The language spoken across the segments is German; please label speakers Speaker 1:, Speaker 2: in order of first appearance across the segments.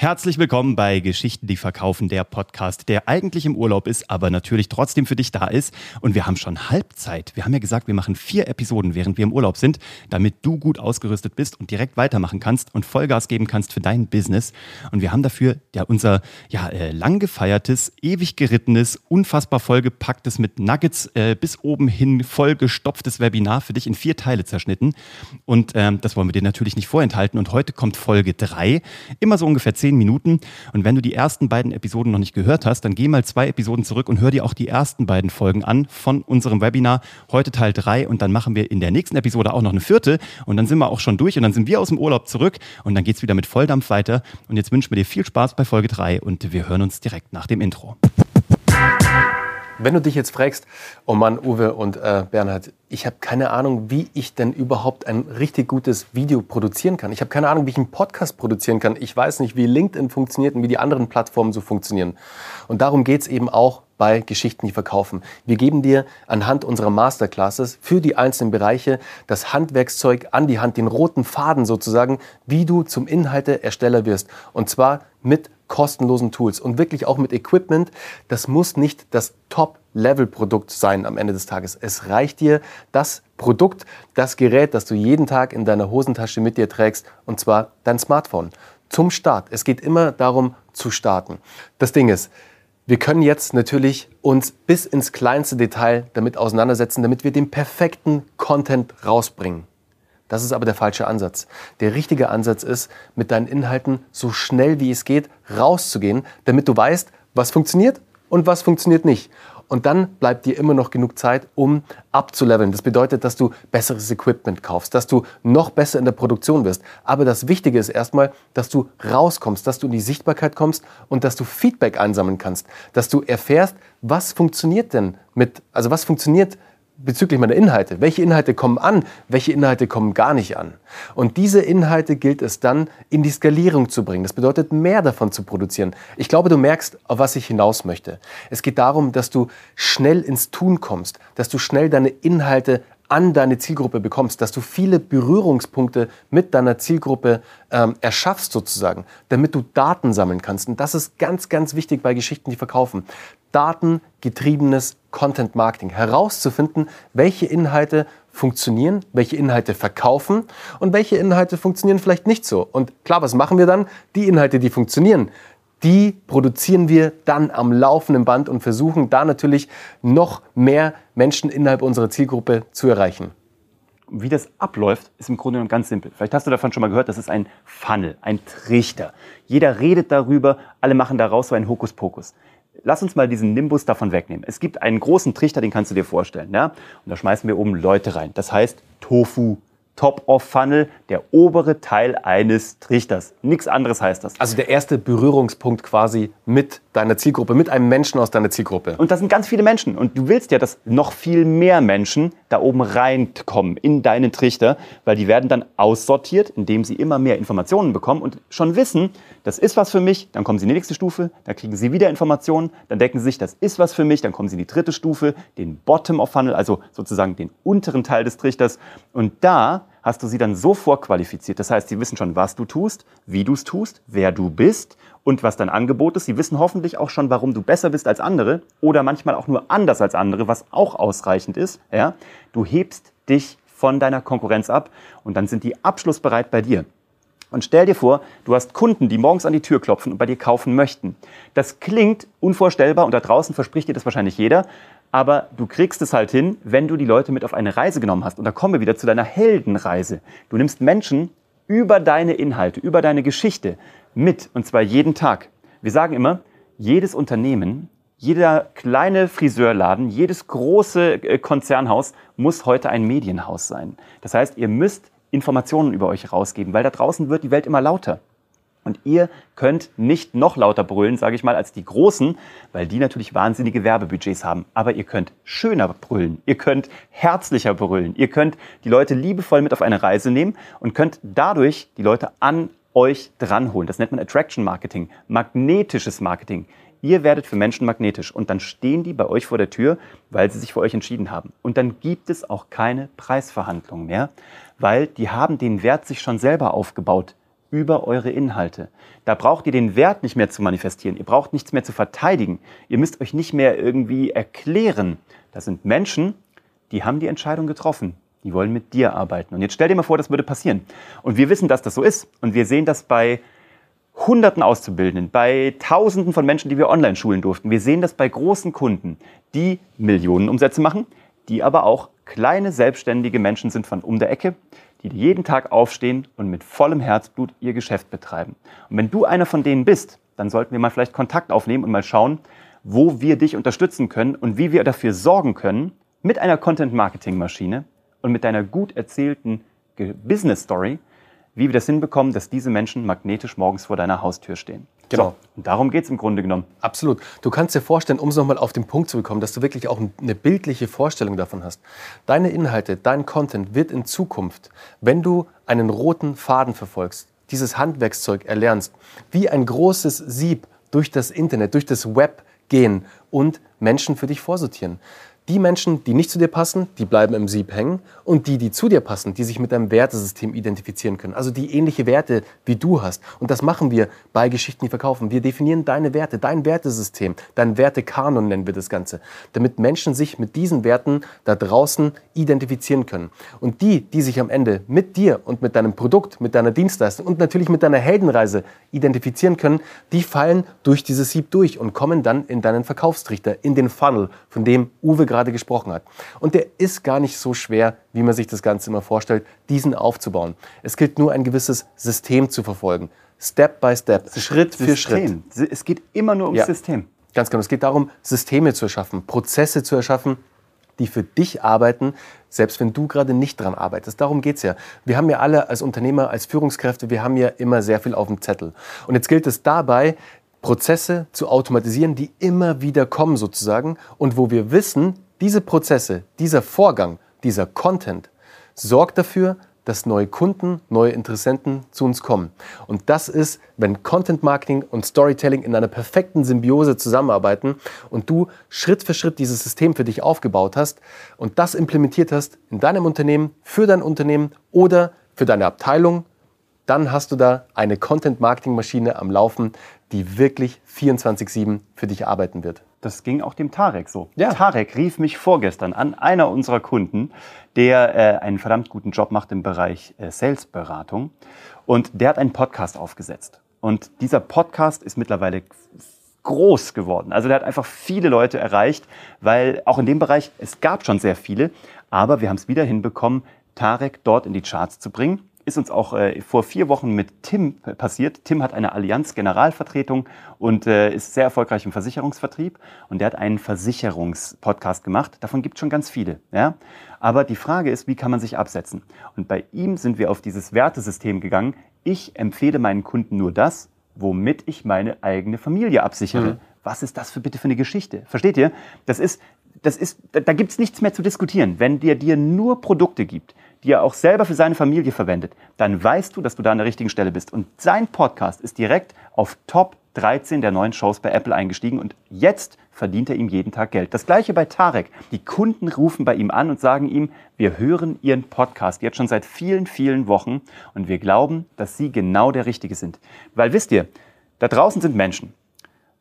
Speaker 1: Herzlich willkommen bei Geschichten, die verkaufen, der Podcast, der eigentlich im Urlaub ist, aber natürlich trotzdem für dich da ist. Und wir haben schon Halbzeit. Wir haben ja gesagt, wir machen vier Episoden, während wir im Urlaub sind, damit du gut ausgerüstet bist und direkt weitermachen kannst und Vollgas geben kannst für dein Business. Und wir haben dafür ja unser ja, äh, lang gefeiertes, ewig gerittenes, unfassbar vollgepacktes, mit Nuggets äh, bis oben hin vollgestopftes Webinar für dich in vier Teile zerschnitten. Und ähm, das wollen wir dir natürlich nicht vorenthalten. Und heute kommt Folge drei, immer so ungefähr zehn zehn Minuten. Und wenn du die ersten beiden Episoden noch nicht gehört hast, dann geh mal zwei Episoden zurück und hör dir auch die ersten beiden Folgen an von unserem Webinar. Heute Teil drei und dann machen wir in der nächsten Episode auch noch eine vierte und dann sind wir auch schon durch und dann sind wir aus dem Urlaub zurück und dann geht es wieder mit Volldampf weiter. Und jetzt wünschen wir dir viel Spaß bei Folge drei und wir hören uns direkt nach dem Intro.
Speaker 2: Wenn du dich jetzt fragst, oh Mann, Uwe und äh, Bernhard, ich habe keine Ahnung, wie ich denn überhaupt ein richtig gutes Video produzieren kann. Ich habe keine Ahnung, wie ich einen Podcast produzieren kann. Ich weiß nicht, wie LinkedIn funktioniert und wie die anderen Plattformen so funktionieren. Und darum geht's eben auch bei Geschichten, die verkaufen. Wir geben dir anhand unserer Masterclasses für die einzelnen Bereiche das Handwerkszeug an die Hand, den roten Faden sozusagen, wie du zum Inhalteersteller wirst. Und zwar mit kostenlosen Tools und wirklich auch mit Equipment. Das muss nicht das Top-Level-Produkt sein am Ende des Tages. Es reicht dir das Produkt, das Gerät, das du jeden Tag in deiner Hosentasche mit dir trägst, und zwar dein Smartphone. Zum Start. Es geht immer darum zu starten. Das Ding ist, wir können jetzt natürlich uns bis ins kleinste Detail damit auseinandersetzen, damit wir den perfekten Content rausbringen. Das ist aber der falsche Ansatz. Der richtige Ansatz ist, mit deinen Inhalten so schnell wie es geht rauszugehen, damit du weißt, was funktioniert und was funktioniert nicht. Und dann bleibt dir immer noch genug Zeit, um abzuleveln. Das bedeutet, dass du besseres Equipment kaufst, dass du noch besser in der Produktion wirst. Aber das Wichtige ist erstmal, dass du rauskommst, dass du in die Sichtbarkeit kommst und dass du Feedback einsammeln kannst, dass du erfährst, was funktioniert denn mit, also was funktioniert bezüglich meiner Inhalte. Welche Inhalte kommen an, welche Inhalte kommen gar nicht an. Und diese Inhalte gilt es dann in die Skalierung zu bringen. Das bedeutet, mehr davon zu produzieren. Ich glaube, du merkst, auf was ich hinaus möchte. Es geht darum, dass du schnell ins Tun kommst, dass du schnell deine Inhalte an deine Zielgruppe bekommst, dass du viele Berührungspunkte mit deiner Zielgruppe ähm, erschaffst sozusagen, damit du Daten sammeln kannst. Und das ist ganz, ganz wichtig bei Geschichten, die verkaufen. Datengetriebenes Content Marketing. Herauszufinden, welche Inhalte funktionieren, welche Inhalte verkaufen und welche Inhalte funktionieren vielleicht nicht so. Und klar, was machen wir dann? Die Inhalte, die funktionieren, die produzieren wir dann am laufenden Band und versuchen da natürlich noch mehr Menschen innerhalb unserer Zielgruppe zu erreichen.
Speaker 1: Wie das abläuft, ist im Grunde genommen ganz simpel. Vielleicht hast du davon schon mal gehört, das ist ein Funnel, ein Trichter. Jeder redet darüber, alle machen daraus so einen Hokuspokus. Lass uns mal diesen Nimbus davon wegnehmen. Es gibt einen großen Trichter, den kannst du dir vorstellen. Ja? Und da schmeißen wir oben Leute rein. Das heißt Tofu, Top-of-Funnel, der obere Teil eines Trichters. Nichts anderes heißt das.
Speaker 2: Also der erste Berührungspunkt quasi mit deiner Zielgruppe, mit einem Menschen aus deiner Zielgruppe.
Speaker 1: Und das sind ganz viele Menschen. Und du willst ja, dass noch viel mehr Menschen da oben reinkommen in deinen Trichter, weil die werden dann aussortiert, indem sie immer mehr Informationen bekommen und schon wissen, das ist was für mich, dann kommen sie in die nächste Stufe, dann kriegen sie wieder Informationen, dann denken sie sich, das ist was für mich, dann kommen sie in die dritte Stufe, den Bottom-of-Funnel, also sozusagen den unteren Teil des Trichters. Und da hast du sie dann so vorqualifiziert. Das heißt, sie wissen schon, was du tust, wie du es tust, wer du bist und was dein Angebot ist. Sie wissen hoffentlich auch schon, warum du besser bist als andere oder manchmal auch nur anders als andere, was auch ausreichend ist. Ja? Du hebst dich von deiner Konkurrenz ab und dann sind die abschlussbereit bei dir. Und stell dir vor, du hast Kunden, die morgens an die Tür klopfen und bei dir kaufen möchten. Das klingt unvorstellbar und da draußen verspricht dir das wahrscheinlich jeder, aber du kriegst es halt hin, wenn du die Leute mit auf eine Reise genommen hast. Und da kommen wir wieder zu deiner Heldenreise. Du nimmst Menschen über deine Inhalte, über deine Geschichte mit, und zwar jeden Tag. Wir sagen immer, jedes Unternehmen, jeder kleine Friseurladen, jedes große äh, Konzernhaus muss heute ein Medienhaus sein. Das heißt, ihr müsst Informationen über euch rausgeben, weil da draußen wird die Welt immer lauter. Und ihr könnt nicht noch lauter brüllen, sage ich mal, als die Großen, weil die natürlich wahnsinnige Werbebudgets haben. Aber ihr könnt schöner brüllen, ihr könnt herzlicher brüllen, ihr könnt die Leute liebevoll mit auf eine Reise nehmen und könnt dadurch die Leute an euch dranholen. Das nennt man Attraction Marketing, magnetisches Marketing. Ihr werdet für Menschen magnetisch und dann stehen die bei euch vor der Tür, weil sie sich für euch entschieden haben. Und dann gibt es auch keine Preisverhandlungen mehr, weil die haben den Wert sich schon selber aufgebaut über eure Inhalte. Da braucht ihr den Wert nicht mehr zu manifestieren. Ihr braucht nichts mehr zu verteidigen. Ihr müsst euch nicht mehr irgendwie erklären. Das sind Menschen, die haben die Entscheidung getroffen. Die wollen mit dir arbeiten. Und jetzt stell dir mal vor, das würde passieren. Und wir wissen, dass das so ist. Und wir sehen das bei Hunderten Auszubildenden, bei Tausenden von Menschen, die wir online schulen durften. Wir sehen das bei großen Kunden, die Millionen Umsätze machen, die aber auch kleine selbstständige Menschen sind von um der Ecke, die jeden Tag aufstehen und mit vollem Herzblut ihr Geschäft betreiben. Und wenn du einer von denen bist, dann sollten wir mal vielleicht Kontakt aufnehmen und mal schauen, wo wir dich unterstützen können und wie wir dafür sorgen können, mit einer Content-Marketing-Maschine und mit deiner gut erzählten Business-Story, wie wir das hinbekommen, dass diese Menschen magnetisch morgens vor deiner Haustür stehen.
Speaker 2: Genau.
Speaker 1: So, und darum geht es im Grunde genommen.
Speaker 2: Absolut. Du kannst dir vorstellen, um es nochmal auf den Punkt zu bekommen, dass du wirklich auch eine bildliche Vorstellung davon hast. Deine Inhalte, dein Content wird in Zukunft, wenn du einen roten Faden verfolgst, dieses Handwerkszeug erlernst, wie ein großes Sieb durch das Internet, durch das Web gehen und Menschen für dich vorsortieren. Die Menschen, die nicht zu dir passen, die bleiben im Sieb hängen. Und die, die zu dir passen, die sich mit deinem Wertesystem identifizieren können. Also die ähnliche Werte wie du hast. Und das machen wir bei Geschichten, die verkaufen. Wir definieren deine Werte, dein Wertesystem, dein Wertekanon nennen wir das Ganze. Damit Menschen sich mit diesen Werten da draußen identifizieren können. Und die, die sich am Ende mit dir und mit deinem Produkt, mit deiner Dienstleistung und natürlich mit deiner Heldenreise identifizieren können, die fallen durch dieses Sieb durch und kommen dann in deinen Verkaufstrichter, in den Funnel, von dem Uwe gerade gerade gesprochen hat. Und der ist gar nicht so schwer, wie man sich das Ganze immer vorstellt, diesen aufzubauen. Es gilt nur ein gewisses System zu verfolgen. Step by Step, Schritt
Speaker 1: System.
Speaker 2: für Schritt.
Speaker 1: Es geht immer nur ums
Speaker 2: Ja.
Speaker 1: System.
Speaker 2: Ganz genau. Es geht darum, Systeme zu erschaffen, Prozesse zu erschaffen, die für dich arbeiten, selbst wenn du gerade nicht dran arbeitest. Darum geht's ja. Wir haben ja alle als Unternehmer, als Führungskräfte, wir haben ja immer sehr viel auf dem Zettel. Und jetzt gilt es dabei, Prozesse zu automatisieren, die immer wieder kommen sozusagen und wo wir wissen, diese Prozesse, dieser Vorgang, dieser Content sorgt dafür, dass neue Kunden, neue Interessenten zu uns kommen. Und das ist, wenn Content Marketing und Storytelling in einer perfekten Symbiose zusammenarbeiten und du Schritt für Schritt dieses System für dich aufgebaut hast und das implementiert hast in deinem Unternehmen, für dein Unternehmen oder für deine Abteilung, dann hast du da eine Content Marketing Maschine am Laufen, die wirklich 24/7 für dich arbeiten wird.
Speaker 1: Das ging auch dem Tarek so.
Speaker 2: Ja.
Speaker 1: Tarek rief mich vorgestern an, einer unserer Kunden, der äh, einen verdammt guten Job macht im Bereich äh, Salesberatung. Und der hat einen Podcast aufgesetzt. Und dieser Podcast ist mittlerweile groß geworden. Also der hat einfach viele Leute erreicht, weil auch in dem Bereich, es gab schon sehr viele, aber wir haben es wieder hinbekommen, Tarek dort in die Charts zu bringen ist uns auch äh, vor vier Wochen mit Tim passiert. Tim hat eine Allianz Generalvertretung und äh, ist sehr erfolgreich im Versicherungsvertrieb. Und der hat einen Versicherungspodcast gemacht. Davon gibt es schon ganz viele. Ja? Aber die Frage ist, wie kann man sich absetzen? Und bei ihm sind wir auf dieses Wertesystem gegangen. Ich empfehle meinen Kunden nur das, womit ich meine eigene Familie absichere.
Speaker 2: Mhm.
Speaker 1: Was ist das für bitte für eine Geschichte? Versteht ihr? Das ist, das ist, da, da gibt es nichts mehr zu diskutieren. Wenn der dir nur Produkte gibt, die er auch selber für seine Familie verwendet, dann weißt du, dass du da an der richtigen Stelle bist. Und sein Podcast ist direkt auf Top 13 der neuen Shows bei Apple eingestiegen und jetzt verdient er ihm jeden Tag Geld. Das gleiche bei Tarek. Die Kunden rufen bei ihm an und sagen ihm, wir hören Ihren Podcast jetzt schon seit vielen, vielen Wochen und wir glauben, dass Sie genau der Richtige sind. Weil wisst ihr, da draußen sind Menschen,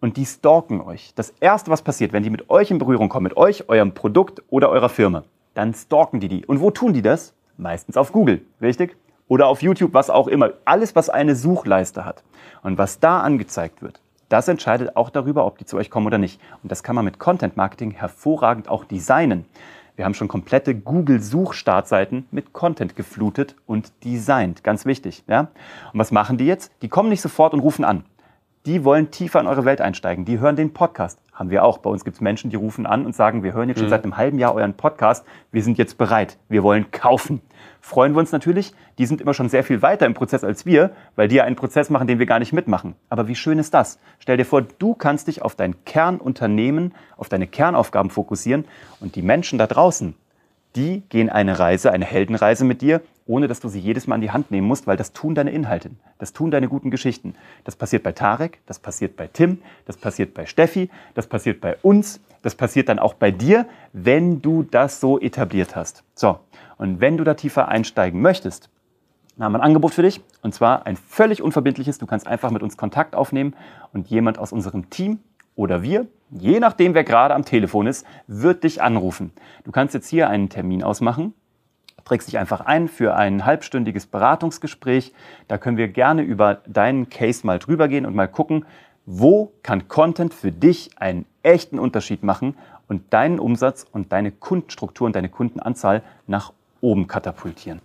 Speaker 1: und die stalken euch. Das Erste, was passiert, wenn die mit euch in Berührung kommen, mit euch, eurem Produkt oder eurer Firma, dann stalken die die. Und wo tun die das? Meistens auf Google, richtig? Oder auf YouTube, was auch immer. Alles, was eine Suchleiste hat. Und was da angezeigt wird, das entscheidet auch darüber, ob die zu euch kommen oder nicht. Und das kann man mit Content Marketing hervorragend auch designen. Wir haben schon komplette Google-Suchstartseiten mit Content geflutet und designt. Ganz wichtig. Ja? Und was machen die jetzt? Die kommen nicht sofort und rufen an die wollen tiefer in eure Welt einsteigen. Die hören den Podcast. Haben wir auch. Bei uns gibt es Menschen, die rufen an und sagen, wir hören jetzt schon
Speaker 2: Mhm.
Speaker 1: seit einem halben Jahr euren Podcast. Wir sind jetzt bereit. Wir wollen kaufen. Freuen wir uns natürlich. Die sind immer schon sehr viel weiter im Prozess als wir, weil die ja einen Prozess machen, den wir gar nicht mitmachen. Aber wie schön ist das? Stell dir vor, du kannst dich auf dein Kernunternehmen, auf deine Kernaufgaben fokussieren und die Menschen da draußen, die gehen eine Reise, eine Heldenreise mit dir, ohne dass du sie jedes Mal in die Hand nehmen musst, weil das tun deine Inhalte, das tun deine guten Geschichten. Das passiert bei Tarek, das passiert bei Tim, das passiert bei Steffi, das passiert bei uns, das passiert dann auch bei dir, wenn du das so etabliert hast. So, und wenn du da tiefer einsteigen möchtest, Dann haben wir ein Angebot für dich und zwar ein völlig unverbindliches. Du kannst einfach mit uns Kontakt aufnehmen und jemand aus unserem Team oder wir, je nachdem wer gerade am Telefon ist, wird dich anrufen. Du kannst jetzt hier einen Termin ausmachen, trägst dich einfach ein für ein halbstündiges Beratungsgespräch. Da können wir gerne über deinen Case mal drüber gehen und mal gucken, wo kann Content für dich einen echten Unterschied machen und deinen Umsatz und deine Kundenstruktur und deine Kundenanzahl nach oben katapultieren.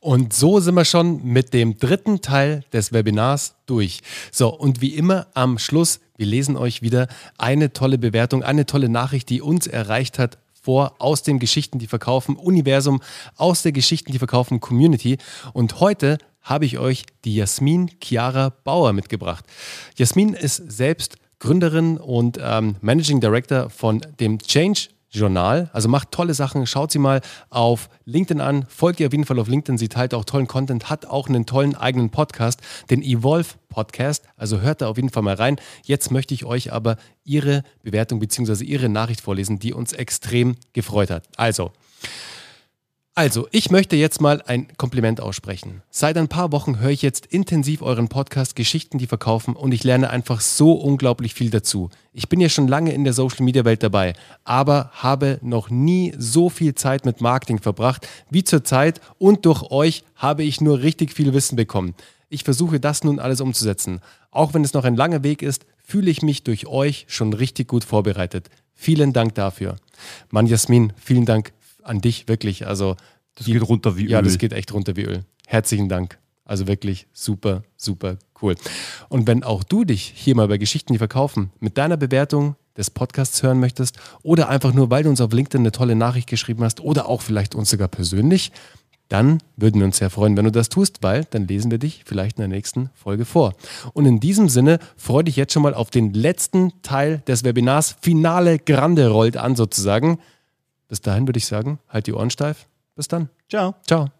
Speaker 2: Und so sind wir schon mit dem dritten Teil des Webinars durch. So, und wie immer am Schluss, wir lesen euch wieder eine tolle Bewertung, eine tolle Nachricht, die uns erreicht hat vor aus den Geschichten, die verkaufen Universum, aus der Geschichten, die verkaufen Community. Und heute habe ich euch die Jasmin Chiara Bauer mitgebracht. Jasmin ist selbst Gründerin und ähm, Managing Director von dem Change Journal. Also macht tolle Sachen. Schaut sie mal auf LinkedIn an. Folgt ihr auf jeden Fall auf LinkedIn. Sie teilt auch tollen Content, hat auch einen tollen eigenen Podcast, den Evolve Podcast. Also hört da auf jeden Fall mal rein. Jetzt möchte ich euch aber ihre Bewertung bzw. ihre Nachricht vorlesen, die uns extrem gefreut hat. Also, also, ich möchte jetzt mal ein Kompliment aussprechen. Seit ein paar Wochen höre ich jetzt intensiv euren Podcast Geschichten, die verkaufen und ich lerne einfach so unglaublich viel dazu. Ich bin ja schon lange in der Social Media Welt dabei, aber habe noch nie so viel Zeit mit Marketing verbracht wie zurzeit und durch euch habe ich nur richtig viel Wissen bekommen. Ich versuche das nun alles umzusetzen. Auch wenn es noch ein langer Weg ist, fühle ich mich durch euch schon richtig gut vorbereitet. Vielen Dank dafür. Mann Jasmin, vielen Dank an dich wirklich. Also
Speaker 1: das geht runter wie Öl.
Speaker 2: Ja, das geht echt runter wie Öl. Herzlichen Dank. Also wirklich super, super cool. Und wenn auch du dich hier mal bei Geschichten, die verkaufen, mit deiner Bewertung des Podcasts hören möchtest oder einfach nur, weil du uns auf LinkedIn eine tolle Nachricht geschrieben hast oder auch vielleicht uns sogar persönlich, dann würden wir uns sehr freuen, wenn du das tust, weil dann lesen wir dich vielleicht in der nächsten Folge vor. Und in diesem Sinne freue dich jetzt schon mal auf den letzten Teil des Webinars. Finale Grande rollt an sozusagen. Bis dahin würde ich sagen, halt die Ohren steif. Bis dann.
Speaker 1: Ciao.
Speaker 2: Ciao.